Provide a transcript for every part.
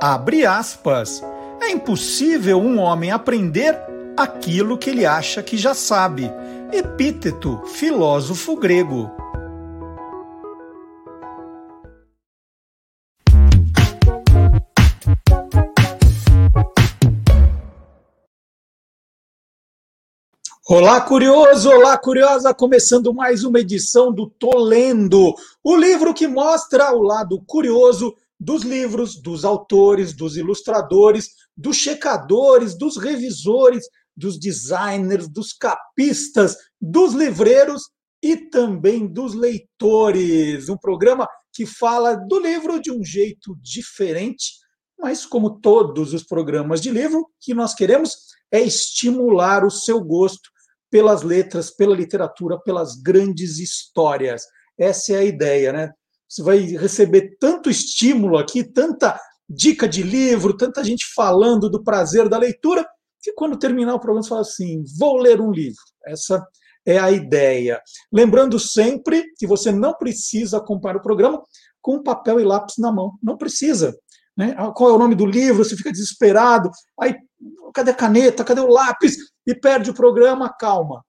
Abre aspas. É impossível um homem aprender aquilo que ele acha que já sabe. Epíteto, filósofo grego. Olá, curioso! Olá, curiosa! Começando mais uma edição do Tô Lendo, o livro que mostra o lado curioso dos livros, dos autores, dos ilustradores, dos checadores, dos revisores, dos designers, dos capistas, dos livreiros e também dos leitores. Um programa que fala do livro de um jeito diferente, mas como todos os programas de livro, que nós queremos é estimular o seu gosto pelas letras, pela literatura, pelas grandes histórias. Essa é a ideia, né? Você vai receber tanto estímulo aqui, tanta dica de livro, tanta gente falando do prazer da leitura, que quando terminar o programa você fala assim: vou ler um livro. Essa é a ideia. Lembrando sempre que você não precisa acompanhar o programa com papel e lápis na mão. Não precisa. Né? Qual é o nome do livro? Você fica desesperado. Aí, cadê a caneta? Cadê o lápis? E perde o programa, calma.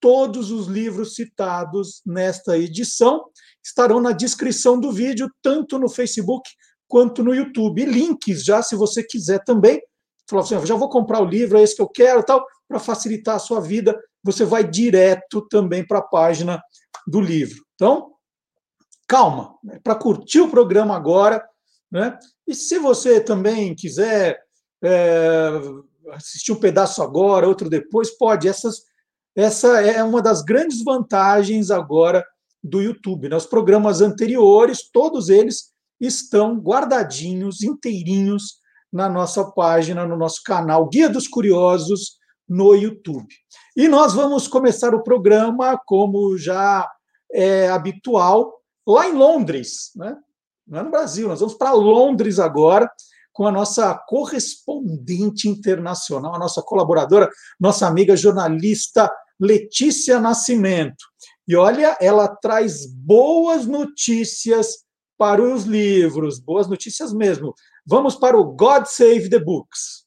Todos os livros citados nesta edição estarão na descrição do vídeo, tanto no Facebook quanto no YouTube. E links já, se você quiser também. Falar assim, já vou comprar o livro, é esse que eu quero, tal, para facilitar a sua vida. Você vai direto também para a página do livro. Então, calma, né? para curtir o programa agora, né? E se você também quiser é, assistir um pedaço agora, outro depois, pode. Essas, essa é uma das grandes vantagens agora do YouTube. Né? Os programas anteriores, todos eles estão guardadinhos, inteirinhos, na nossa página, no nosso canal Guia dos Curiosos no YouTube. E nós vamos começar o programa, como já é habitual, lá em Londres, né? não é no Brasil, nós vamos para Londres agora com a nossa correspondente internacional, a nossa colaboradora, nossa amiga jornalista Letícia Nascimento. E olha, ela traz boas notícias para os livros, boas notícias mesmo. Vamos para o God Save the Books.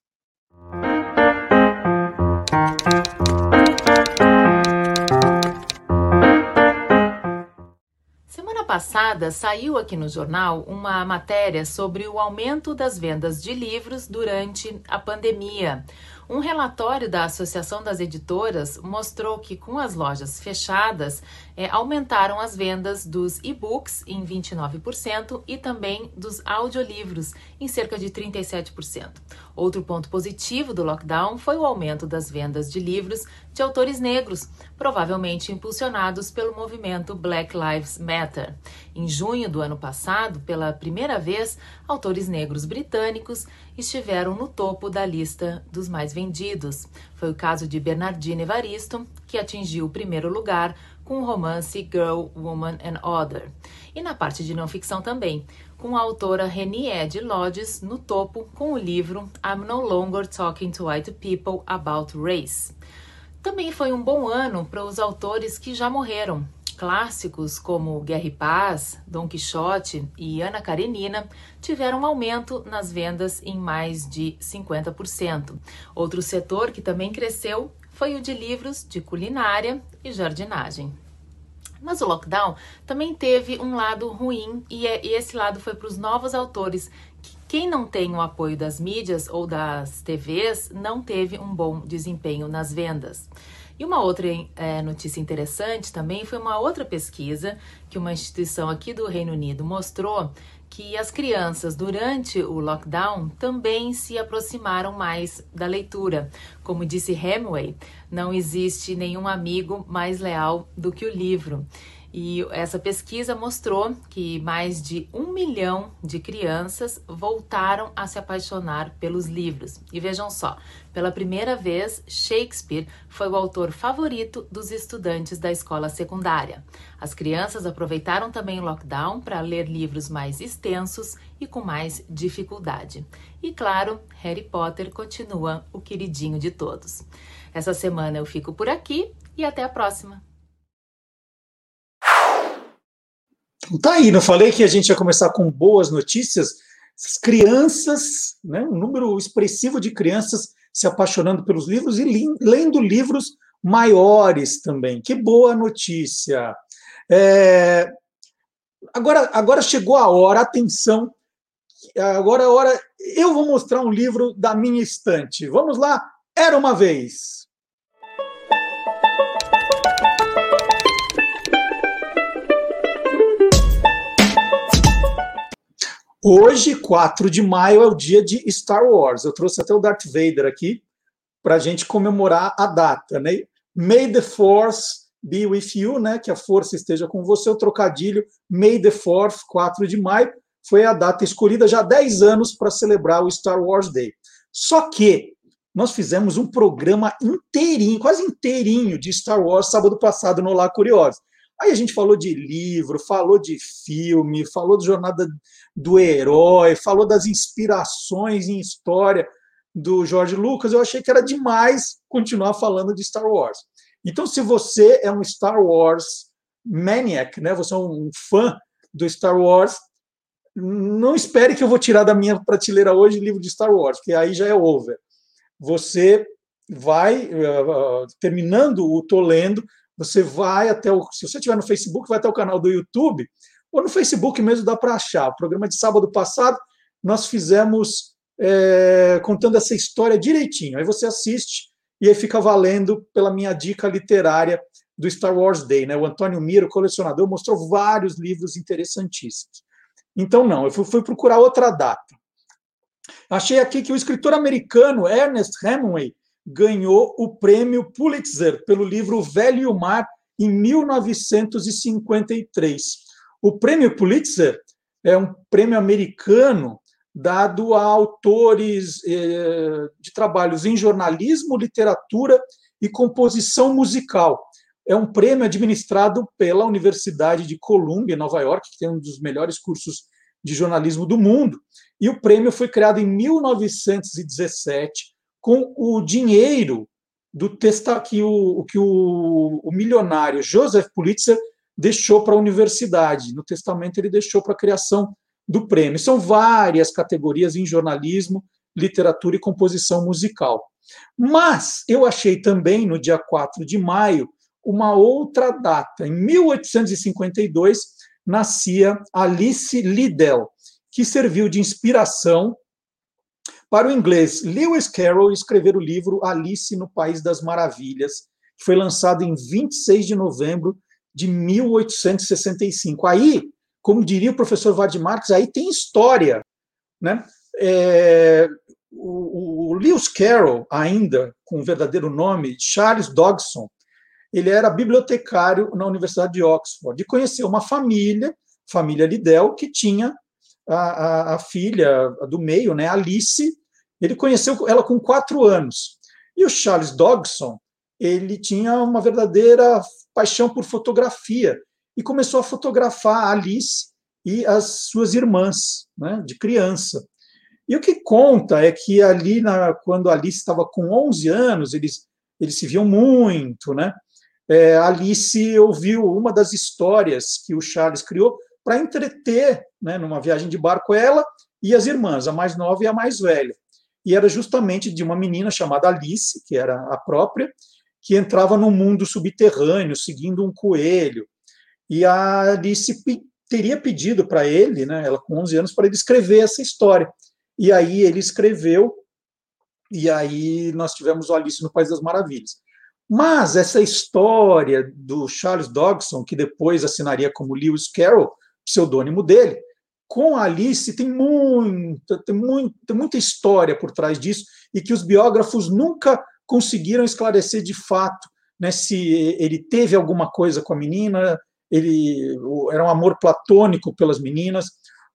Passada, saiu aqui no jornal uma matéria sobre o aumento das vendas de livros durante a pandemia. Um relatório da Associação das Editoras mostrou que, com as lojas fechadas, é, aumentaram as vendas dos e-books em 29% e também dos audiolivros em cerca de 37%. Outro ponto positivo do lockdown foi o aumento das vendas de livros de autores negros, provavelmente impulsionados pelo movimento Black Lives Matter. Em junho do ano passado, pela primeira vez, autores negros britânicos estiveram no topo da lista dos mais vendidos. Foi o caso de Bernardine Evaristo, que atingiu o primeiro lugar com o romance Girl, Woman and Other. E na parte de não ficção também, com a autora Reni Ed Lodges no topo com o livro I'm No Longer Talking to White People About Race. Também foi um bom ano para os autores que já morreram. Clássicos como Guerra e Paz, Dom Quixote e Ana Karenina tiveram aumento nas vendas em mais de 50%. Outro setor que também cresceu foi o de livros de culinária e jardinagem. Mas o lockdown também teve um lado ruim e, é, e esse lado foi para os novos autores. Que quem não tem o apoio das mídias ou das TVs não teve um bom desempenho nas vendas. E uma outra é, notícia interessante também foi uma outra pesquisa que uma instituição aqui do Reino Unido mostrou que as crianças, durante o lockdown, também se aproximaram mais da leitura. Como disse Hemingway, não existe nenhum amigo mais leal do que o livro. E essa pesquisa mostrou que mais de um milhão de crianças voltaram a se apaixonar pelos livros. E vejam só, pela primeira vez, Shakespeare foi o autor favorito dos estudantes da escola secundária. As crianças aproveitaram também o lockdown para ler livros mais extensos e com mais dificuldade. E claro, Harry Potter continua o queridinho de todos. Essa semana eu fico por aqui e até a próxima! Tá aí, não falei que a gente ia começar com boas notícias? As crianças, né, um número expressivo de crianças se apaixonando pelos livros e lendo livros maiores também. Que boa notícia! É... Agora, agora chegou a hora, atenção, agora é a hora. Eu vou mostrar um livro da minha estante. Vamos lá? Era uma vez. Hoje, 4 de maio, é o dia de Star Wars. Eu trouxe até o Darth Vader aqui para a gente comemorar a data, né? May the Force be with you, né? Que a força esteja com você. O trocadilho May the Fourth, 4 de maio, foi a data escolhida já há 10 anos para celebrar o Star Wars Day. Só que nós fizemos um programa inteirinho, quase inteirinho, de Star Wars sábado passado no Lá Curioso. Aí a gente falou de livro, falou de filme, falou de jornada do herói, falou das inspirações em história do George Lucas. Eu achei que era demais continuar falando de Star Wars. Então, se você é um Star Wars maniac, né? Você é um fã do Star Wars, não espere que eu vou tirar da minha prateleira hoje livro de Star Wars, porque aí já é over. Você vai, uh, terminando o Tô Lendo, você vai até o. Se você estiver no Facebook, vai até o canal do YouTube, ou no Facebook mesmo dá para achar. O programa de sábado passado, nós fizemos é, contando essa história direitinho. Aí você assiste e aí fica valendo pela minha dica literária do Star Wars Day. Né? O Antônio Miro, colecionador, mostrou vários livros interessantíssimos. Então, não, eu fui, fui procurar outra data. Achei aqui que o escritor americano Ernest Hemingway ganhou o prêmio Pulitzer pelo livro Velho e o Mar em 1953. O prêmio Pulitzer é um prêmio americano dado a autores eh, de trabalhos em jornalismo, literatura e composição musical. É um prêmio administrado pela Universidade de Columbia, Nova York, que tem um dos melhores cursos de jornalismo do mundo. E o prêmio foi criado em 1917 com o dinheiro do testa que o que o, o milionário Joseph Pulitzer deixou para a universidade. No testamento ele deixou para a criação do prêmio. São várias categorias em jornalismo, literatura e composição musical. Mas eu achei também no dia 4 de maio uma outra data. Em 1852 nascia Alice Liddell, que serviu de inspiração para o inglês Lewis Carroll escrever o livro Alice no País das Maravilhas, que foi lançado em 26 de novembro de 1865. Aí, como diria o professor Vard Marx, aí tem história. Né? É, o, o Lewis Carroll, ainda com o verdadeiro nome, Charles Dodgson, ele era bibliotecário na Universidade de Oxford e conheceu uma família, família Liddell, que tinha a, a, a filha do meio, né, Alice, ele conheceu ela com quatro anos. E o Charles Dodgson, ele tinha uma verdadeira paixão por fotografia e começou a fotografar a Alice e as suas irmãs, né, de criança. E o que conta é que ali, na, quando Alice estava com 11 anos, eles, eles se viam muito, né? É, Alice ouviu uma das histórias que o Charles criou para entreter, né, numa viagem de barco, ela e as irmãs, a mais nova e a mais velha. E era justamente de uma menina chamada Alice, que era a própria, que entrava no mundo subterrâneo, seguindo um coelho. E a Alice teria pedido para ele, né, ela com 11 anos, para ele escrever essa história. E aí ele escreveu, e aí nós tivemos o Alice no País das Maravilhas. Mas essa história do Charles Dodgson, que depois assinaria como Lewis Carroll, pseudônimo dele, com a Alice tem muita, tem, muito, tem muita história por trás disso e que os biógrafos nunca conseguiram esclarecer de fato né, se ele teve alguma coisa com a menina, ele era um amor platônico pelas meninas.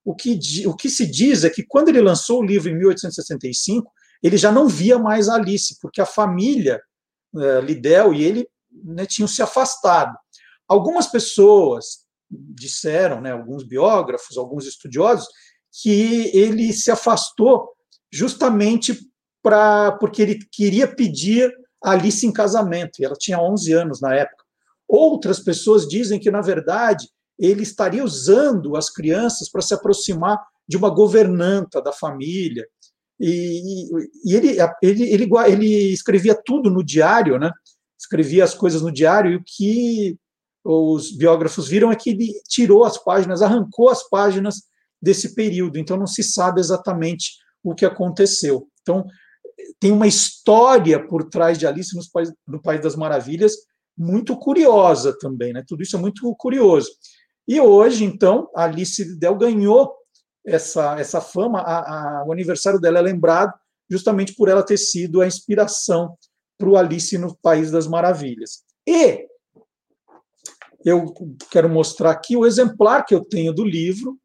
O que, o que se diz é que quando ele lançou o livro em 1865, ele já não via mais a Alice, porque a família é, Lidel e ele né, tinham se afastado. Algumas pessoas disseram, né, alguns biógrafos, alguns estudiosos, que ele se afastou justamente pra, porque ele queria pedir a Alice em casamento, e ela tinha 11 anos na época. Outras pessoas dizem que, na verdade, ele estaria usando as crianças para se aproximar de uma governanta da família. E, e ele, ele, ele, ele, escrevia tudo no diário, né? escrevia as coisas no diário, e o que os biógrafos viram é que ele tirou as páginas, arrancou as páginas desse período, então não se sabe exatamente o que aconteceu. Então, tem uma história por trás de Alice no País, no País das Maravilhas muito curiosa também, né? Tudo isso é muito curioso. E hoje, então, Alice Liddell ganhou essa, essa fama, a, a, o aniversário dela é lembrado justamente por ela ter sido a inspiração para o Alice no País das Maravilhas. E eu quero mostrar aqui o exemplar que eu tenho do livro,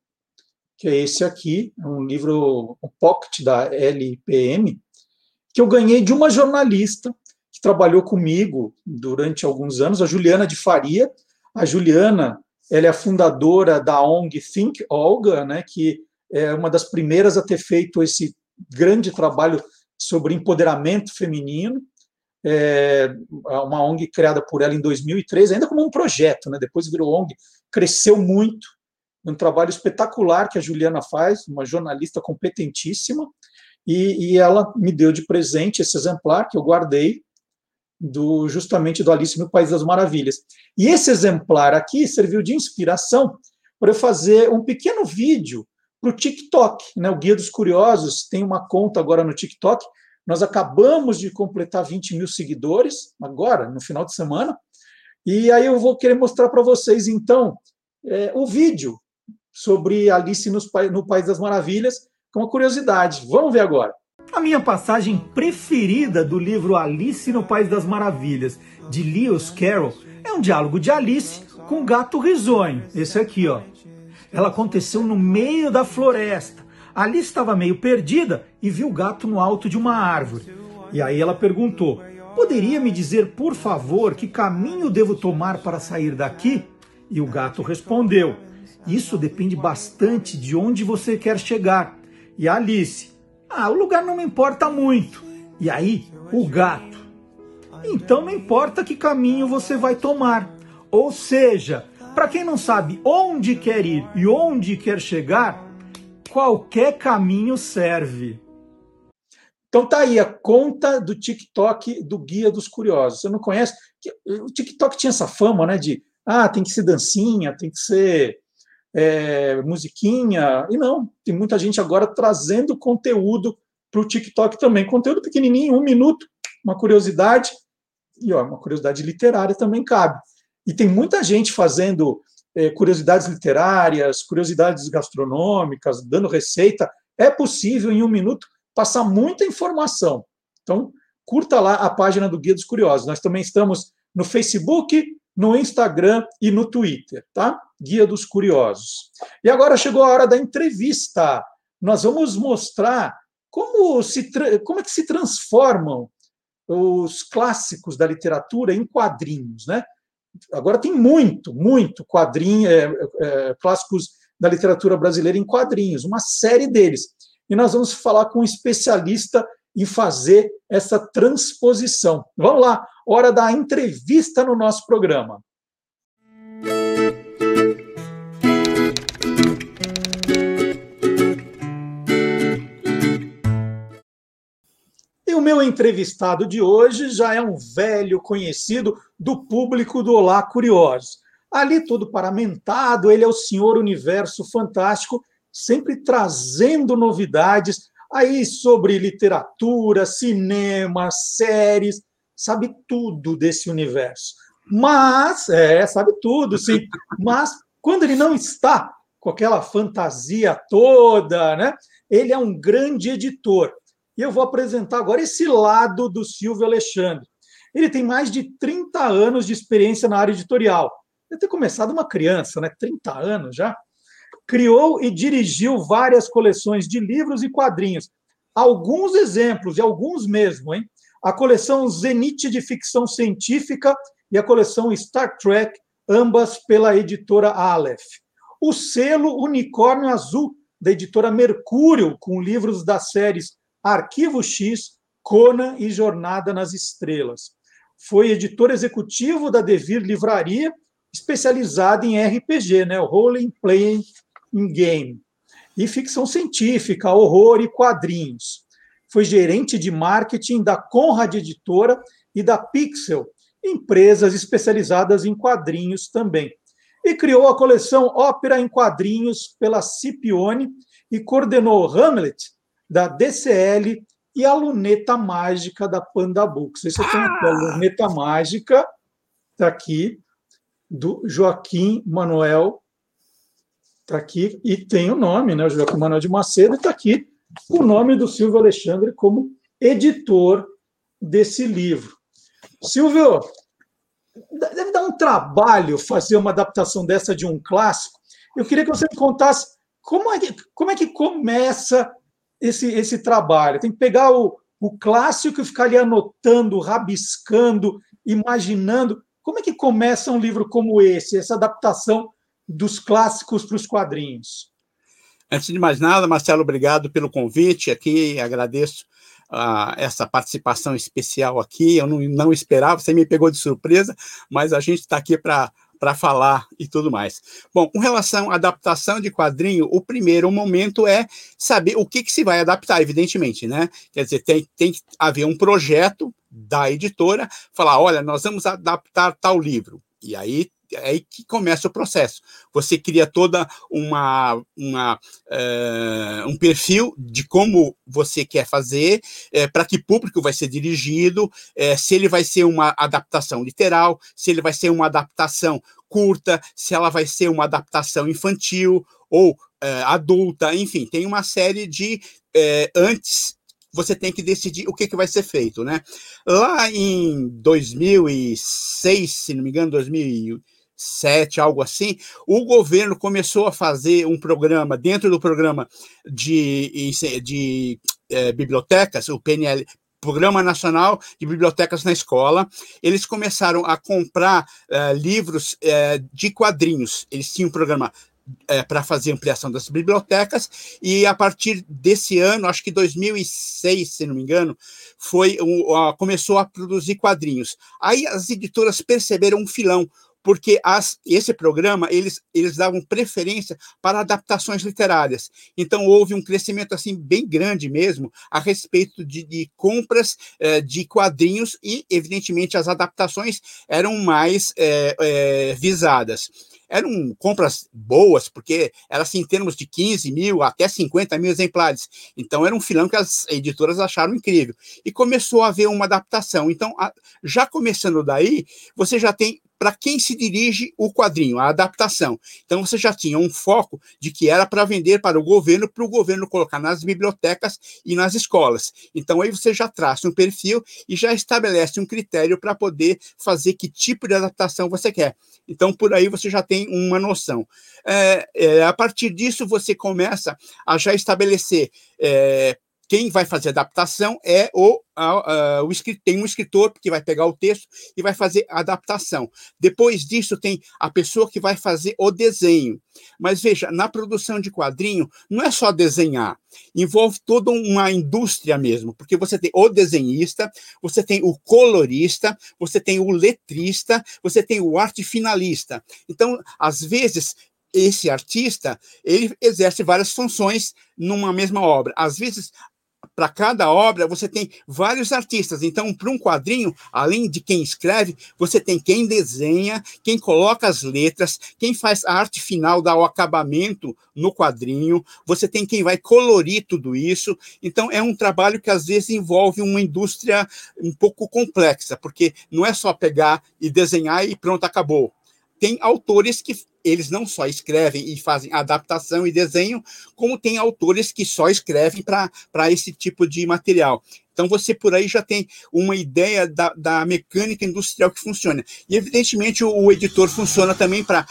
que é esse aqui, é um livro, um pocket da LPM, que eu ganhei de uma jornalista que trabalhou comigo durante alguns anos, a Juliana de Faria. A Juliana, ela é a fundadora da ONG Think Olga, né, que é uma das primeiras a ter feito esse grande trabalho sobre empoderamento feminino. É uma ONG criada por ela em 2013, ainda como um projeto, né? depois virou ONG, cresceu muito, um trabalho espetacular que a Juliana faz, uma jornalista competentíssima, e, e ela me deu de presente esse exemplar que eu guardei, do justamente do Alice no País das Maravilhas. E esse exemplar aqui serviu de inspiração para eu fazer um pequeno vídeo para o TikTok. Né? O Guia dos Curiosos tem uma conta agora no TikTok. Nós acabamos de completar 20 mil seguidores, agora, no final de semana. E aí eu vou querer mostrar para vocês, então, é, o vídeo sobre Alice nos, no País das Maravilhas, com uma curiosidade. Vamos ver agora. A minha passagem preferida do livro Alice no País das Maravilhas, de Lewis Carroll, é um diálogo de Alice com o gato risonho. Esse aqui, ó. Ela aconteceu no meio da floresta. Alice estava meio perdida e viu o gato no alto de uma árvore. E aí ela perguntou: Poderia me dizer, por favor, que caminho devo tomar para sair daqui? E o gato respondeu: Isso depende bastante de onde você quer chegar. E Alice: Ah, o lugar não me importa muito. E aí, o gato: Então não importa que caminho você vai tomar. Ou seja, para quem não sabe onde quer ir e onde quer chegar, qualquer caminho serve. Então tá aí a conta do TikTok do Guia dos Curiosos. Você não conhece? O TikTok tinha essa fama, né, de ah, tem que ser dancinha, tem que ser é, musiquinha. E não, tem muita gente agora trazendo conteúdo para o TikTok também. Conteúdo pequenininho, um minuto, uma curiosidade. E ó, uma curiosidade literária também cabe. E tem muita gente fazendo curiosidades literárias, curiosidades gastronômicas, dando receita. É possível, em um minuto, passar muita informação. Então, curta lá a página do Guia dos Curiosos. Nós também estamos no Facebook, no Instagram e no Twitter, tá? Guia dos Curiosos. E agora chegou a hora da entrevista. Nós vamos mostrar como, se, como é que se transformam os clássicos da literatura em quadrinhos, né? Agora tem muito, muito quadrinho, é, é, clássicos da literatura brasileira em quadrinhos, uma série deles. E nós vamos falar com um especialista em fazer essa transposição. Vamos lá, hora da entrevista no nosso programa. Meu entrevistado de hoje já é um velho conhecido do público do Olá Curiosos. Ali todo paramentado, ele é o senhor universo fantástico, sempre trazendo novidades aí sobre literatura, cinema, séries, sabe tudo desse universo. Mas, é, sabe tudo, sim. Mas quando ele não está com aquela fantasia toda, né? Ele é um grande editor. E eu vou apresentar agora esse lado do Silvio Alexandre. Ele tem mais de 30 anos de experiência na área editorial. deve ter começado uma criança, né? 30 anos já. Criou e dirigiu várias coleções de livros e quadrinhos. Alguns exemplos, e alguns mesmo, hein? A coleção Zenith de ficção científica e a coleção Star Trek, ambas pela editora Aleph. O selo Unicórnio Azul, da editora Mercúrio, com livros das séries Arquivo X, Conan e Jornada nas Estrelas. Foi editor executivo da Devir Livraria, especializada em RPG, né, Role Playing Game, e ficção científica, horror e quadrinhos. Foi gerente de marketing da Conrad Editora e da Pixel, empresas especializadas em quadrinhos também. E criou a coleção Ópera em Quadrinhos pela Cipione e coordenou Hamlet, da DCL, e a Luneta Mágica da Panda Books. Esse aqui é a Luneta Mágica, está aqui, do Joaquim Manuel, está aqui, e tem o nome, né? O Joaquim Manuel de Macedo, está aqui o nome do Silvio Alexandre como editor desse livro. Silvio, deve dar um trabalho fazer uma adaptação dessa de um clássico. Eu queria que você me contasse como é que, como é que começa esse, esse trabalho. Tem que pegar o, o clássico e ficar ali anotando, rabiscando, imaginando. Como é que começa um livro como esse, essa adaptação dos clássicos para os quadrinhos? Antes de mais nada, Marcelo, obrigado pelo convite aqui, agradeço uh, essa participação especial aqui. Eu não, não esperava, você me pegou de surpresa, mas a gente está aqui para para falar e tudo mais. Bom, com relação à adaptação de quadrinho, o primeiro momento é saber o que, que se vai adaptar, evidentemente, né? Quer dizer, tem, tem que haver um projeto da editora, falar, olha, nós vamos adaptar tal livro. E aí é aí que começa o processo. Você cria toda uma, uma uh, um perfil de como você quer fazer, uh, para que público vai ser dirigido, uh, se ele vai ser uma adaptação literal, se ele vai ser uma adaptação curta, se ela vai ser uma adaptação infantil ou adulta, enfim, tem uma série de antes você tem que decidir o que, que vai ser feito, né? Lá em 2006, se não me engano, 2000 sete, algo assim, o governo começou a fazer um programa, dentro do programa de, de é, bibliotecas, o PNL, Programa Nacional de Bibliotecas na Escola, eles começaram a comprar uh, livros uh, de quadrinhos. Eles tinham um programa uh, para fazer ampliação das bibliotecas, e a partir desse ano, acho que 2006, se não me engano, foi um, começou a produzir quadrinhos. Aí as editoras perceberam um filão porque as, esse programa eles, eles davam preferência para adaptações literárias. Então houve um crescimento assim bem grande mesmo a respeito de, de compras eh, de quadrinhos e evidentemente as adaptações eram mais eh, eh, visadas eram compras boas, porque era assim, em termos de 15 mil até 50 mil exemplares. Então, era um filão que as editoras acharam incrível. E começou a haver uma adaptação. Então, já começando daí, você já tem para quem se dirige o quadrinho, a adaptação. Então você já tinha um foco de que era para vender para o governo, para o governo colocar nas bibliotecas e nas escolas. Então aí você já traça um perfil e já estabelece um critério para poder fazer que tipo de adaptação você quer. Então por aí você já tem uma noção. É, é, a partir disso você começa a já estabelecer é, quem vai fazer a adaptação é o, a, a, o tem um escritor que vai pegar o texto e vai fazer a adaptação. Depois disso tem a pessoa que vai fazer o desenho. Mas veja, na produção de quadrinho não é só desenhar, envolve toda uma indústria mesmo, porque você tem o desenhista, você tem o colorista, você tem o letrista, você tem o arte finalista. Então, às vezes esse artista ele exerce várias funções numa mesma obra. Às vezes para cada obra você tem vários artistas. Então, para um quadrinho, além de quem escreve, você tem quem desenha, quem coloca as letras, quem faz a arte final, dá o acabamento no quadrinho, você tem quem vai colorir tudo isso. Então, é um trabalho que às vezes envolve uma indústria um pouco complexa, porque não é só pegar e desenhar e pronto, acabou tem autores que eles não só escrevem e fazem adaptação e desenho, como tem autores que só escrevem para esse tipo de material. Então, você por aí já tem uma ideia da, da mecânica industrial que funciona. E, evidentemente, o, o editor funciona também para.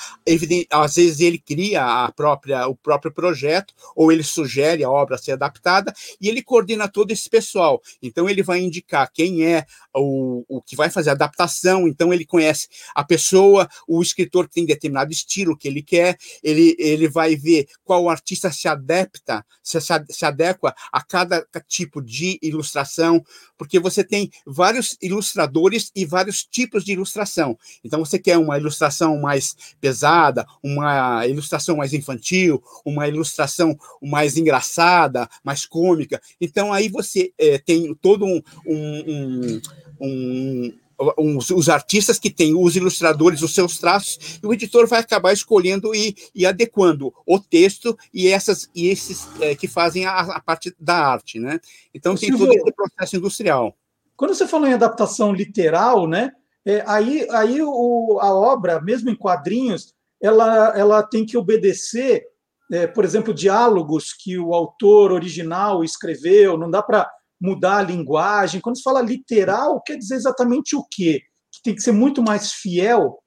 Às vezes, ele cria a própria, o próprio projeto, ou ele sugere a obra ser adaptada, e ele coordena todo esse pessoal. Então, ele vai indicar quem é o, o que vai fazer a adaptação, então, ele conhece a pessoa, o escritor que tem determinado estilo que ele quer, ele, ele vai ver qual artista se adapta, se, se adequa a cada tipo de ilustração porque você tem vários ilustradores e vários tipos de ilustração. Então, você quer uma ilustração mais pesada, uma ilustração mais infantil, uma ilustração mais engraçada, mais cômica. Então, aí você é, tem todo um, um, um os, os, artistas que têm os ilustradores, os seus traços, e o editor vai acabar escolhendo e, e adequando o texto e essas e esses é, que fazem a, a, parte da arte, né? Então tem Silvio, todo esse processo industrial. Quando você falou em adaptação literal, né? É, aí aí o, a obra, mesmo em quadrinhos, ela, ela tem que obedecer, é, por exemplo, diálogos que o autor original escreveu. Não dá para mudar a linguagem. Quando se fala literal, quer dizer exatamente o quê? Que tem que ser muito mais fiel?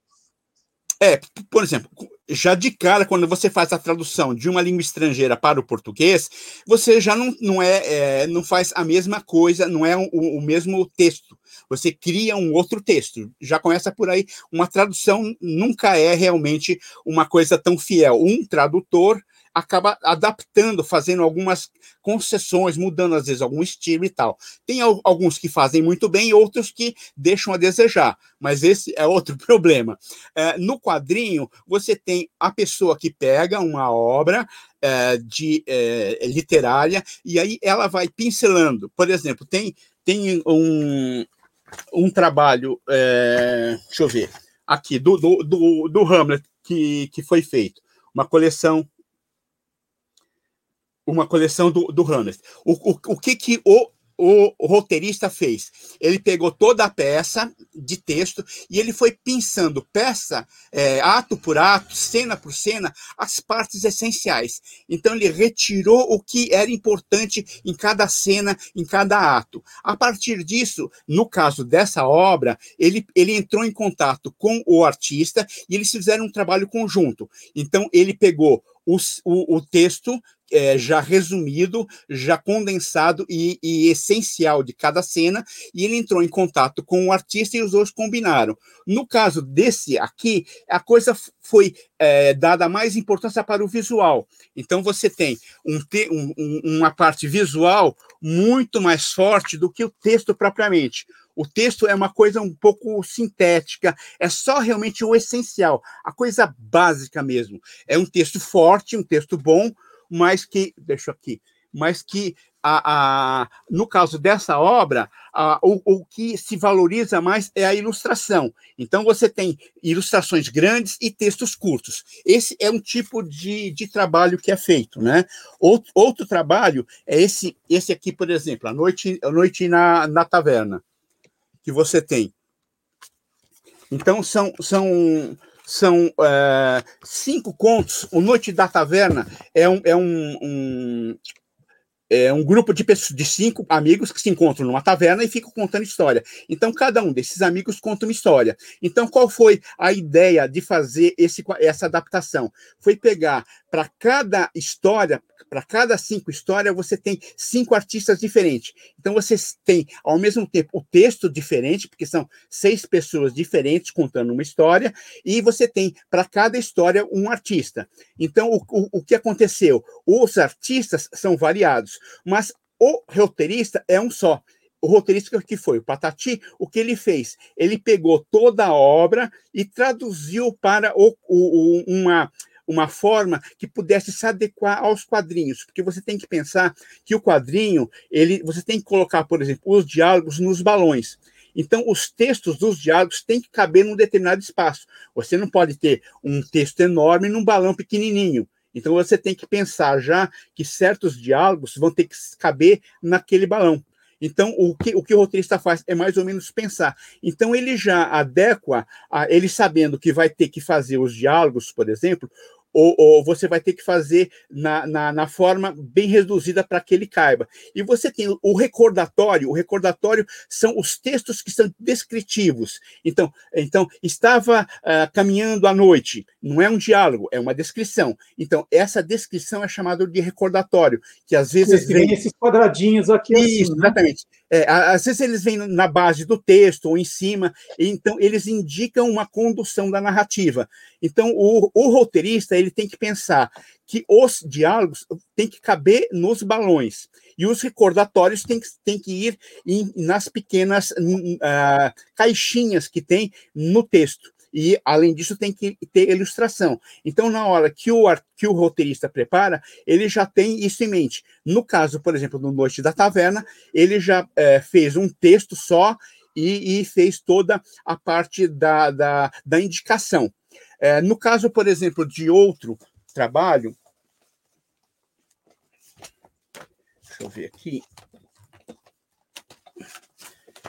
É, por exemplo, já de cara, quando você faz a tradução de uma língua estrangeira para o português, você já não, não, é, é não faz a mesma coisa, não é o, o, mesmo texto. Você cria um outro texto. Já começa por aí. Uma tradução nunca é realmente uma coisa tão fiel. Um tradutor acaba adaptando, fazendo algumas concessões, mudando às vezes algum estilo e tal. Tem alguns que fazem muito bem, outros que deixam a desejar, mas esse é outro problema. É, no quadrinho, você tem a pessoa que pega uma obra é, de é, literária e aí ela vai pincelando. Por exemplo, tem, tem um, um trabalho, é, deixa eu ver, aqui, do, do, do, do Hamlet, que, que foi feito. Uma coleção uma coleção do, do Hamlet. O, o, o que, que o, o, roteirista fez? Ele pegou toda a peça de texto e ele foi pensando peça, é, ato por ato, cena por cena, as partes essenciais. Então ele retirou o que era importante em cada cena, em cada ato. A partir disso, no caso dessa obra, ele, ele entrou em contato com o artista e eles fizeram um trabalho conjunto. Então ele pegou o, o texto é, já resumido, já condensado e, e, essencial de cada cena, e ele entrou em contato com o artista e os dois combinaram. No caso desse aqui, a coisa foi é, dada mais importância para o visual. Então você tem um, um, uma parte visual muito mais forte do que o texto propriamente. O texto é uma coisa um pouco sintética, é só realmente o essencial, a coisa básica mesmo. É um texto forte, um texto bom, mas que, deixa aqui, mas que a, a, no caso dessa obra, a, o, o, que se valoriza mais é a ilustração. Então, você tem ilustrações grandes e textos curtos. Esse é um tipo de, de trabalho que é feito. Né? Outro, outro trabalho é esse, esse aqui, por exemplo, A Noite, a noite na, na Taverna, que você tem. Então, são, são são é, cinco contos. O Noite da Taverna é um, é um, um é um grupo de, pessoas, de cinco amigos que se encontram numa taverna e ficam contando história. Então, cada um desses amigos conta uma história. Então, qual foi a ideia de fazer esse, essa adaptação? Foi pegar para cada história, para cada cinco histórias, você tem cinco artistas diferentes. Então, você tem, ao mesmo tempo, o texto diferente, porque são seis pessoas diferentes contando uma história, e você tem, para cada história, um artista. Então, o, o, o que aconteceu? Os artistas são variados, mas o roteirista é um só o roteirista que foi o Patati, o que ele fez? Ele pegou toda a obra e traduziu para o, o, uma uma forma que pudesse se adequar aos quadrinhos, porque você tem que pensar que o quadrinho, ele, você tem que colocar, por exemplo, os diálogos nos balões. Então, os textos dos diálogos têm que caber num determinado espaço. Você não pode ter um texto enorme num balão pequenininho. Então, você tem que pensar já que certos diálogos vão ter que caber naquele balão. Então, o que, o que o roteirista faz é mais ou menos pensar. Então, ele já adequa, a, ele sabendo que vai ter que fazer os diálogos, por exemplo, ou, ou, você vai ter que fazer na, na, na forma bem reduzida para que ele caiba. E você tem o recordatório, o recordatório são os textos que são descritivos. Então, então estava uh, caminhando à noite, não é um diálogo, é uma descrição. Então, essa descrição é chamada de recordatório, que às vezes vem esses quadradinhos aqui. Isso, assim, né? exatamente. É, às vezes eles vêm na base do texto ou em cima, então eles indicam uma condução da narrativa. Então, o, o roteirista ele tem que pensar que os diálogos têm que caber nos balões e os recordatórios têm que, têm que ir em, nas pequenas uh, caixinhas que tem no texto. E, além disso, tem que ter ilustração. Então, na hora que o, que o roteirista prepara, ele já tem isso em mente. No caso, por exemplo, do Noite da Taverna, ele já é, fez um texto só e, e, fez toda a parte da, da, da indicação. É, no caso, por exemplo, de outro trabalho, deixa eu ver aqui,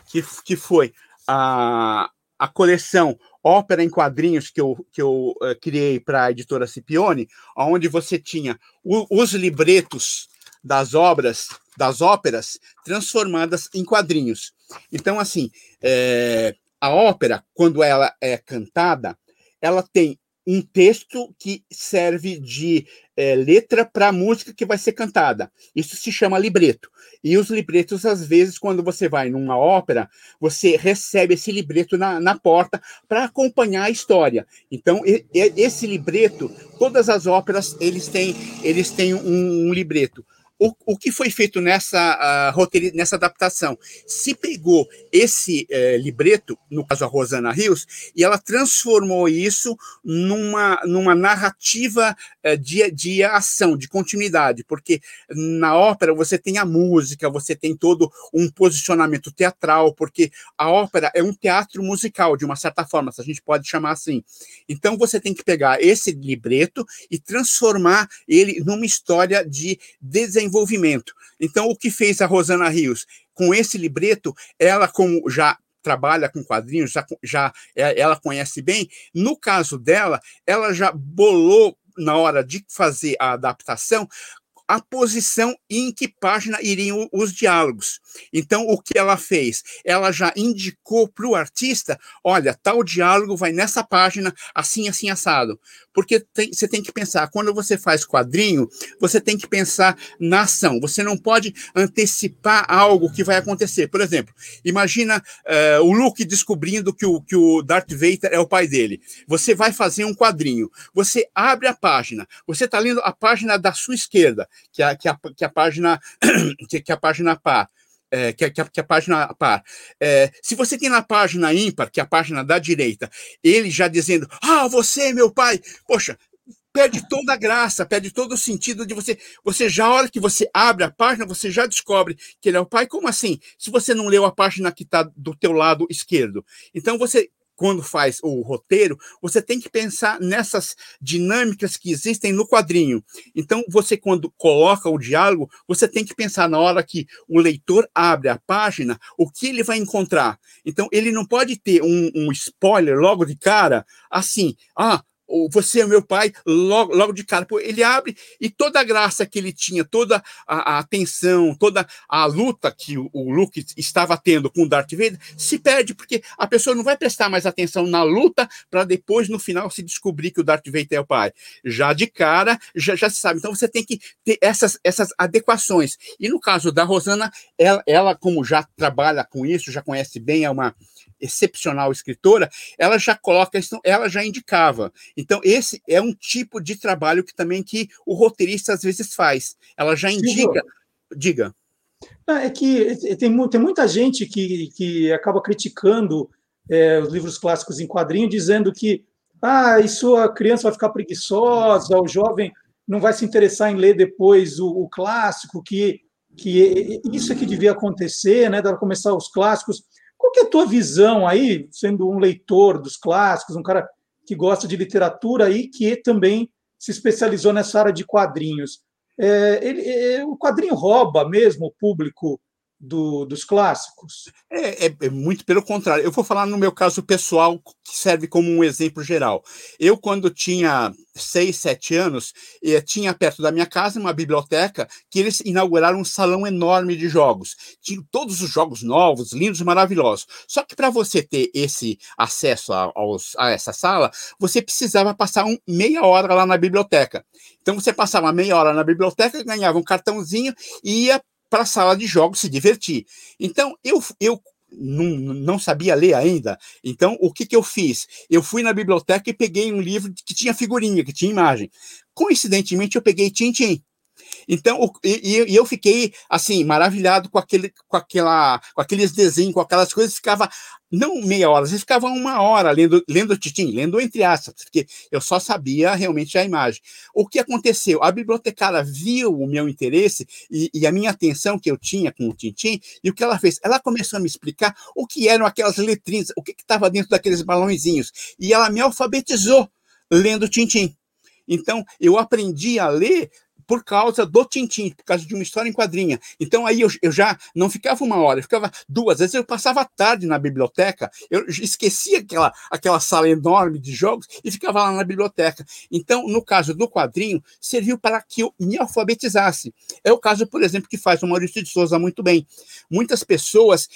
que, que foi a, a coleção ópera em quadrinhos que eu, que eu uh, criei para a editora Cipione, onde você tinha o, os libretos das obras, das óperas, transformadas em quadrinhos. Então, assim, é, a ópera, quando ela é cantada, ela tem um texto que serve de é, letra para a música que vai ser cantada. Isso se chama libreto. E os libretos, às vezes, quando você vai numa ópera, você recebe esse libreto na, na porta para acompanhar a história. Então, e, e, esse libreto, todas as óperas, eles têm, eles têm um, um libreto o, o que foi feito nessa, uh, nessa adaptação? Se pegou esse uh, libreto, no caso a Rosana Rios, e ela transformou isso numa, numa narrativa uh, de, de ação, de continuidade, porque na ópera você tem a música, você tem todo um posicionamento teatral, porque a ópera é um teatro musical, de uma certa forma, se a gente pode chamar assim. Então você tem que pegar esse libreto e transformar ele numa história de desenvolvimento desenvolvimento. Então, o que fez a Rosana Rios? Com esse libreto, ela, como já trabalha com quadrinhos, já, já é, ela conhece bem, no caso dela, ela já bolou na hora de fazer a adaptação a posição em que página iriam os diálogos. Então, o que ela fez? Ela já indicou para o artista: olha, tal diálogo vai nessa página, assim, assim, assado. Porque tem, você tem que pensar, quando você faz quadrinho, você tem que pensar na ação. Você não pode antecipar algo que vai acontecer. Por exemplo, imagina uh, o Luke descobrindo que o, que o Darth Vader é o pai dele. Você vai fazer um quadrinho. Você abre a página. Você está lendo a página da sua esquerda que a, que a, que a página que, que a página par. É, que, que, a, que, a, página par. É, se você tem na página ímpar, que é a página da direita, ele já dizendo, ah, você, meu pai, poxa, perde toda a graça, perde todo o sentido de você. Você já, a hora que você abre a página, você já descobre que ele é o pai. Como assim? Se você não leu a página que está do teu lado esquerdo. Então, você quando faz o roteiro, você tem que pensar nessas dinâmicas que existem no quadrinho. Então, você, quando coloca o diálogo, você tem que pensar na hora que o leitor abre a página, o que ele vai encontrar. Então, ele não pode ter um, um spoiler logo de cara, assim, ah, você é meu pai, logo, logo de cara. Ele abre e toda a graça que ele tinha, toda a, a atenção, toda a luta que o, o, Luke estava tendo com o Darth Vader se perde, porque a pessoa não vai prestar mais atenção na luta para depois, no final, se descobrir que o Darth Vader é o pai. Já de cara, já, já se sabe. Então você tem que ter essas, essas adequações. E no caso da Rosana, ela, ela como já trabalha com isso, já conhece bem, é uma excepcional escritora, ela já coloca, ela já indicava. Então, esse é um tipo de trabalho que também que o roteirista às vezes faz. Ela já indica. Diga. É que tem, tem muita gente que, que acaba criticando é, os livros clássicos em quadrinho, dizendo que ah, isso a criança vai ficar preguiçosa, o jovem não vai se interessar em ler depois o, o clássico, que, que isso é que devia acontecer, né? Dela começar os clássicos. Qual que é a tua visão aí, sendo um leitor dos clássicos, um cara que gosta de literatura e que também se especializou nessa área de quadrinhos? É, ele, é, o quadrinho rouba mesmo o público do, dos clássicos? É, é, é, muito pelo contrário. Eu vou falar no meu caso pessoal, que serve como um exemplo geral. Eu, quando tinha seis, sete anos, eh, tinha perto da minha casa uma biblioteca que eles inauguraram um salão enorme de jogos. Tinha todos os jogos novos, lindos, maravilhosos. Só que para você ter esse acesso a, aos, a essa sala, você precisava passar um, meia hora lá na biblioteca. Então você passava meia hora na biblioteca, ganhava um cartãozinho e ia para a sala de jogos se divertir. Então, eu, eu não, não sabia ler ainda. Então, o que, que eu fiz? Eu fui na biblioteca e peguei um livro que tinha figurinha, que tinha imagem. Coincidentemente, eu peguei Tintim. Então, o, e, e, eu fiquei assim maravilhado com aquele, com aquela, com aqueles desenhos, com aquelas coisas. Ficava não meia hora, às vezes ficava uma hora lendo, lendo Titim, lendo entre aspas, porque eu só sabia realmente a imagem. O que aconteceu? A bibliotecária viu o meu interesse e, e a minha atenção que eu tinha com o Tintim, e o que ela fez? Ela começou a me explicar o que eram aquelas letrinhas, o que estava dentro daqueles balãozinhos, e ela me alfabetizou lendo Tintim. Então, eu aprendi a ler por causa do Tintim, por causa de uma história em quadrinha. Então aí eu, eu já não ficava uma hora, eu ficava duas. Vezes eu passava a tarde na biblioteca, eu esquecia aquela, aquela sala enorme de jogos e ficava lá na biblioteca. Então, no caso do quadrinho, serviu para que eu me alfabetizasse. É o caso, por exemplo, que faz o Maurício de Souza muito bem. Muitas pessoas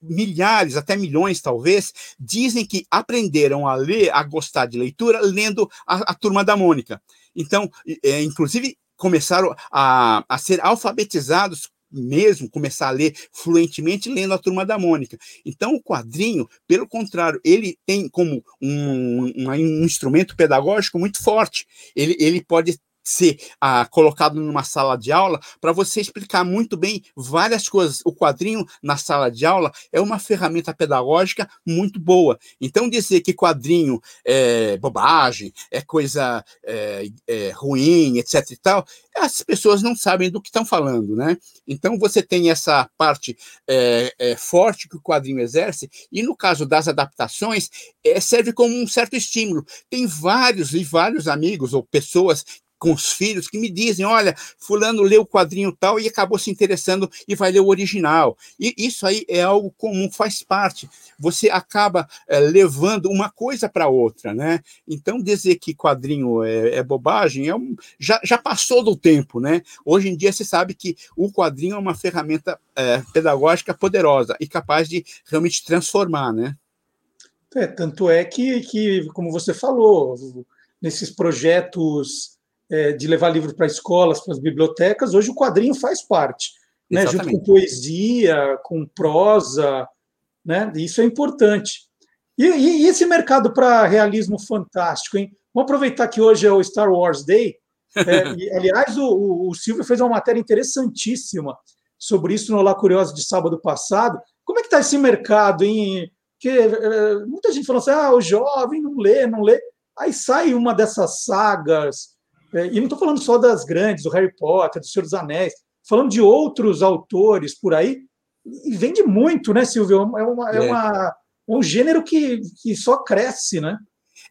milhares, até milhões talvez, dizem que aprenderam a ler, a gostar de leitura, lendo a, a Turma da Mônica. Então, é, inclusive, começaram a, a ser alfabetizados mesmo começar a ler fluentemente lendo a Turma da Mônica. Então, o quadrinho, pelo contrário, ele tem como um, um, um instrumento pedagógico muito forte. Ele, ele pode ser ah, colocado numa sala de aula para você explicar muito bem várias coisas. O quadrinho na sala de aula é uma ferramenta pedagógica muito boa. Então, dizer que quadrinho é bobagem, é coisa é, é ruim, etc. e tal, as pessoas não sabem do que estão falando, né? Então, você tem essa parte é, é, forte que o quadrinho exerce, e no caso das adaptações, é, serve como um certo estímulo. Tem vários e vários amigos ou pessoas com os filhos que me dizem: olha, Fulano leu o quadrinho tal e acabou se interessando e vai ler o original. E isso aí é algo comum, faz parte. Você acaba é, levando uma coisa para outra, né? Então, dizer que quadrinho é, é bobagem é um, já, já passou do tempo, né? Hoje em dia se sabe que o quadrinho é uma ferramenta é, pedagógica poderosa e capaz de realmente transformar, né? É, tanto é que, que, como você falou, nesses projetos é, de levar livros para escolas, para as bibliotecas, hoje o quadrinho faz parte, né? junto com poesia, com prosa, né? isso é importante. E, e, e esse mercado para realismo fantástico, hein? Vamos aproveitar que hoje é o Star Wars Day. É, e, aliás, o, o, o Silvio fez uma matéria interessantíssima sobre isso no Olá Curioso de sábado passado. Como é que está esse mercado, hein? Que é, muita gente falando assim, ah, o jovem não lê, não lê. Aí sai uma dessas sagas é, e não estou falando só das grandes, do Harry Potter, do Senhor dos Anéis, falando de outros autores por aí, e vende muito, né, Silvio? É, uma, é. é uma, um gênero que, que só cresce, né?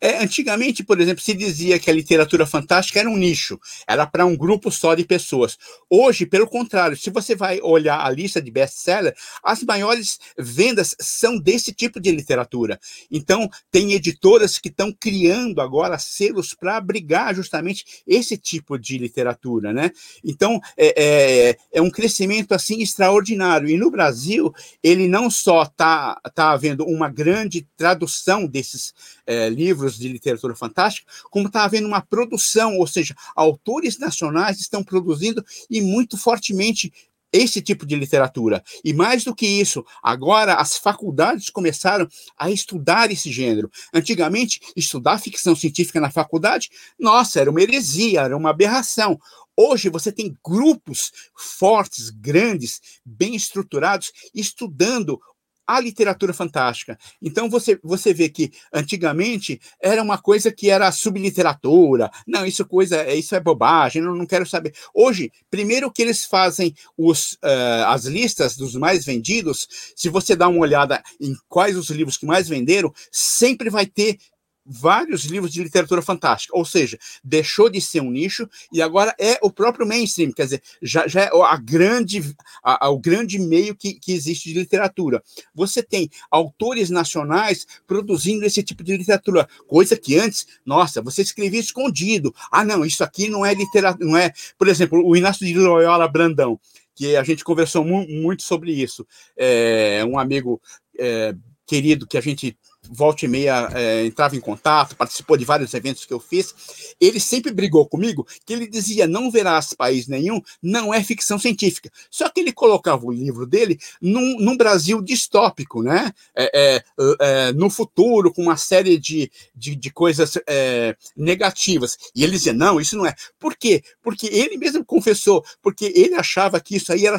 É, antigamente, por exemplo, se dizia que a literatura fantástica era um nicho, era para um grupo só de pessoas. Hoje, pelo contrário, se você vai olhar a lista de best-seller, as maiores vendas são desse tipo de literatura. Então, tem editoras que estão criando agora selos para abrigar justamente esse tipo de literatura, né? Então, é, é, é, um crescimento assim extraordinário. E no Brasil, ele não só está tá havendo uma grande tradução desses é, livros de literatura fantástica, como está havendo uma produção, ou seja, autores nacionais estão produzindo e muito fortemente esse tipo de literatura. E mais do que isso, agora as faculdades começaram a estudar esse gênero. Antigamente, estudar ficção científica na faculdade, nossa, era uma heresia, era uma aberração. Hoje você tem grupos fortes, grandes, bem estruturados, estudando a literatura fantástica. Então você, você vê que antigamente era uma coisa que era subliteratura. Não, isso coisa, isso é bobagem, não, não quero saber. Hoje, primeiro que eles fazem os, uh, as listas dos mais vendidos, se você dá uma olhada em quais os livros que mais venderam, sempre vai ter vários livros de literatura fantástica, ou seja, deixou de ser um nicho e agora é o próprio mainstream, quer dizer, já, já é a grande, a, a, o grande meio que, que existe de literatura. Você tem autores nacionais produzindo esse tipo de literatura, coisa que antes, nossa, você escrevia escondido. Ah, não, isso aqui não é literatura, não é, por exemplo, o Inácio de Loyola Brandão, que a gente conversou mu muito sobre isso. É, um amigo é, querido que a gente volta e meia é, entrava em contato, participou de vários eventos que eu fiz, ele sempre brigou comigo, que ele dizia, não verás país nenhum, não é ficção científica. Só que ele colocava o livro dele num, num Brasil distópico, né? É, é, é no futuro, com uma série de, de, de coisas é, negativas. E ele dizia, não, isso não é. Por quê? Porque ele mesmo confessou, porque ele achava que isso aí era,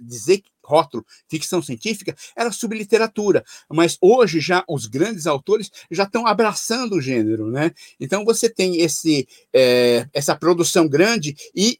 dizer rótulo ficção científica era subliteratura, mas hoje já os grandes autores já estão abraçando o gênero, né? Então você tem esse, é, essa produção grande e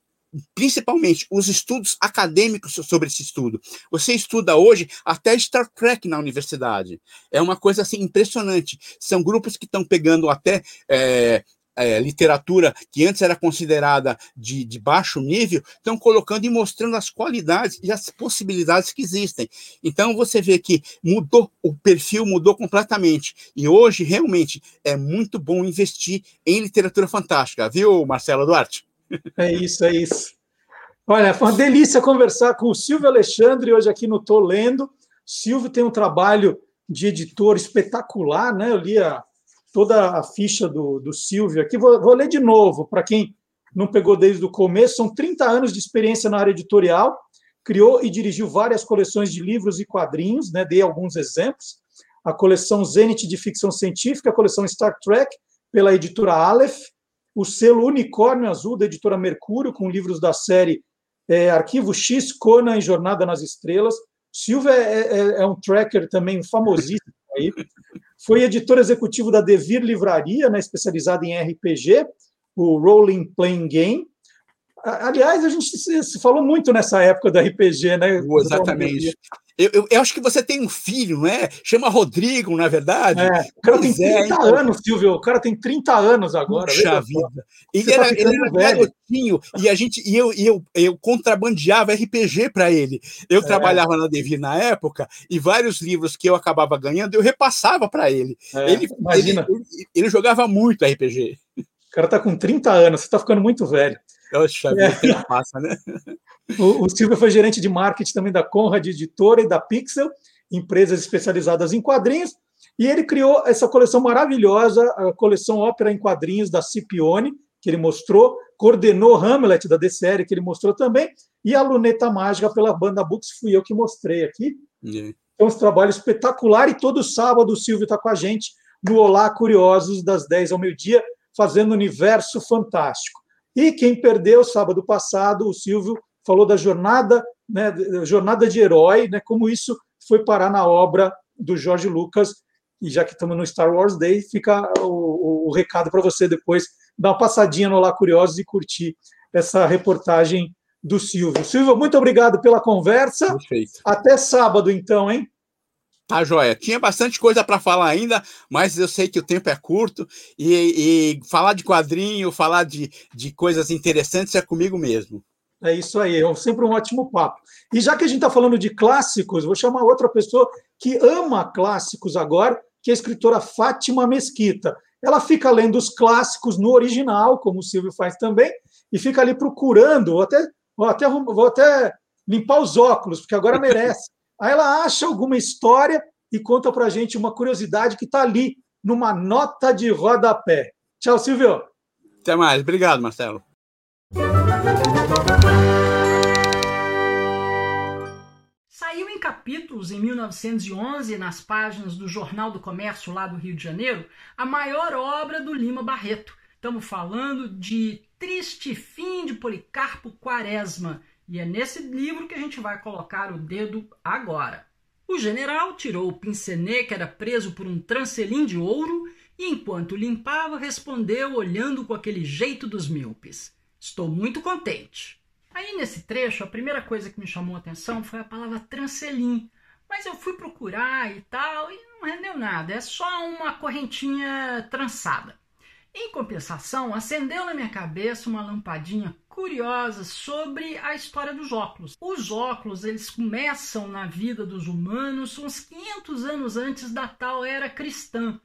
principalmente os estudos acadêmicos sobre esse estudo. Você estuda hoje até Star Trek na universidade. É uma coisa assim impressionante. São grupos que estão pegando até é, é, literatura que antes era considerada de, de baixo nível, estão colocando e mostrando as qualidades e as possibilidades que existem. Então você vê que mudou, o perfil mudou completamente. E hoje, realmente, é muito bom investir em literatura fantástica, viu, Marcelo Duarte? É isso, é isso. Olha, foi uma delícia conversar com o Silvio Alexandre hoje aqui no Tô Lendo. Silvio tem um trabalho de editor espetacular, né? Eu li a, toda a ficha do, do Silvio aqui. Vou, vou ler de novo, para quem não pegou desde o começo. São 30 anos de experiência na área editorial, criou e dirigiu várias coleções de livros e quadrinhos, né? dei alguns exemplos. A coleção Zenith de ficção científica, a coleção Star Trek, pela editora Aleph, o selo Unicórnio Azul, da editora Mercúrio, com livros da série é, Arquivo X, Conan e Jornada nas Estrelas. Silvio é, é, é um tracker também famosíssimo aí. Foi editor executivo da Devir Livraria, né, especializada em RPG, o Rolling Playing Game. Aliás, a gente se falou muito nessa época do RPG, né? Exatamente. Eu, eu, eu, acho que você tem um filho, não é? Chama Rodrigo, na é verdade. É, o cara pois tem 30 é, então... anos, Silvio. O cara tem 30 anos agora. Puxa vida. Ele era, tá ele era garotinho e a gente e eu, eu, eu contrabandeava RPG para ele. Eu é. trabalhava na Devir na época e vários livros que eu acabava ganhando eu repassava para ele. É, ele, imagina. Ele, ele, ele, jogava muito RPG. O cara tá com 30 anos, você tá ficando muito velho. Poxa, é. passa, né? O, o Silvio foi gerente de marketing também da Conrad Editora e da Pixel, empresas especializadas em quadrinhos, e ele criou essa coleção maravilhosa, a coleção Ópera em Quadrinhos da Cipione, que ele mostrou, coordenou Hamlet da DCR, que ele mostrou também, e a Luneta Mágica pela Banda Books, fui eu que mostrei aqui. Yeah. Então, um trabalho espetacular, e todo sábado o Silvio está com a gente no Olá Curiosos, das 10 ao meio-dia, fazendo universo fantástico. E quem perdeu sábado passado, o Silvio falou da jornada, né, jornada de herói, né, como isso foi parar na obra do Jorge Lucas. E já que estamos no Star Wars Day, fica o, o recado para você depois dar uma passadinha no Lá Curiosos e curtir essa reportagem do Silvio. Silvio, muito obrigado pela conversa. Perfeito. Até sábado, então, hein? Tá, joia. Tinha bastante coisa para falar ainda, mas eu sei que o tempo é curto e, e falar de quadrinho, falar de, de coisas interessantes é comigo mesmo. É isso aí, é sempre um ótimo papo. E já que a gente está falando de clássicos, vou chamar outra pessoa que ama clássicos agora, que é a escritora Fátima Mesquita. Ela fica lendo os clássicos no original, como o Silvio faz também, e fica ali procurando, vou até, vou até, vou até limpar os óculos, porque agora merece. Aí ela acha alguma história e conta para a gente uma curiosidade que está ali, numa nota de rodapé. Tchau, Silvio. Até mais. Obrigado, Marcelo. Saiu em capítulos em 1911 nas páginas do Jornal do Comércio lá do Rio de Janeiro a maior obra do Lima Barreto. Estamos falando de Triste Fim de Policarpo Quaresma. E é nesse livro que a gente vai colocar o dedo agora. O general tirou o pincenê que era preso por um trancelim de ouro e, enquanto limpava, respondeu olhando com aquele jeito dos míopes. Estou muito contente. Aí nesse trecho, a primeira coisa que me chamou a atenção foi a palavra trancelim. Mas eu fui procurar e tal, e não rendeu nada, é só uma correntinha trançada. Em compensação, acendeu na minha cabeça uma lampadinha curiosa sobre a história dos óculos. Os óculos, eles começam na vida dos humanos uns 500 anos antes da tal era cristã.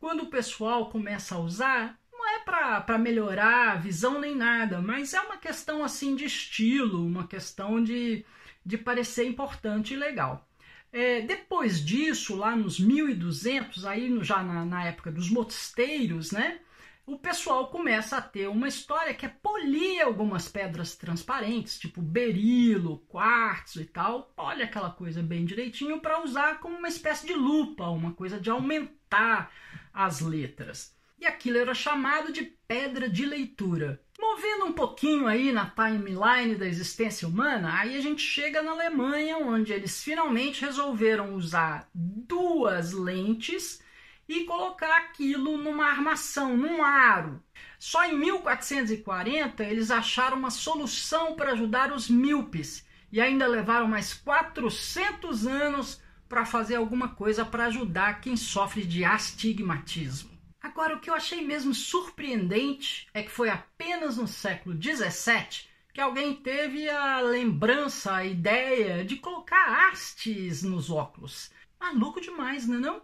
Quando o pessoal começa a usar, não é para melhorar a visão nem nada, mas é uma questão assim de estilo, uma questão de, de parecer importante e legal. É, depois disso, lá nos 1200, aí já na, na época dos mosteiros, né? O pessoal começa a ter uma história que é polir algumas pedras transparentes, tipo berilo, quartzo e tal, olha aquela coisa bem direitinho para usar como uma espécie de lupa, uma coisa de aumentar as letras. E aquilo era chamado de pedra de leitura. Movendo um pouquinho aí na timeline da existência humana, aí a gente chega na Alemanha, onde eles finalmente resolveram usar duas lentes e colocar aquilo numa armação, num aro. Só em 1440 eles acharam uma solução para ajudar os míopes e ainda levaram mais 400 anos para fazer alguma coisa para ajudar quem sofre de astigmatismo. Agora, o que eu achei mesmo surpreendente é que foi apenas no século 17 que alguém teve a lembrança, a ideia de colocar hastes nos óculos. Maluco demais, não é não?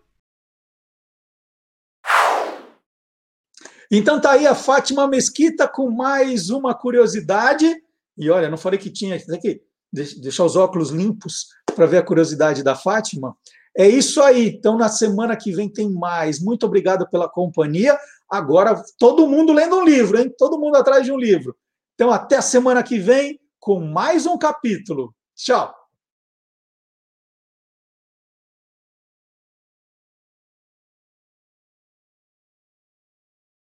Então tá aí a Fátima Mesquita com mais uma curiosidade. E olha, não falei que tinha aqui, deixar os óculos limpos para ver a curiosidade da Fátima. É isso aí. Então na semana que vem tem mais. Muito obrigado pela companhia. Agora todo mundo lendo um livro, hein? Todo mundo atrás de um livro. Então até a semana que vem com mais um capítulo. Tchau.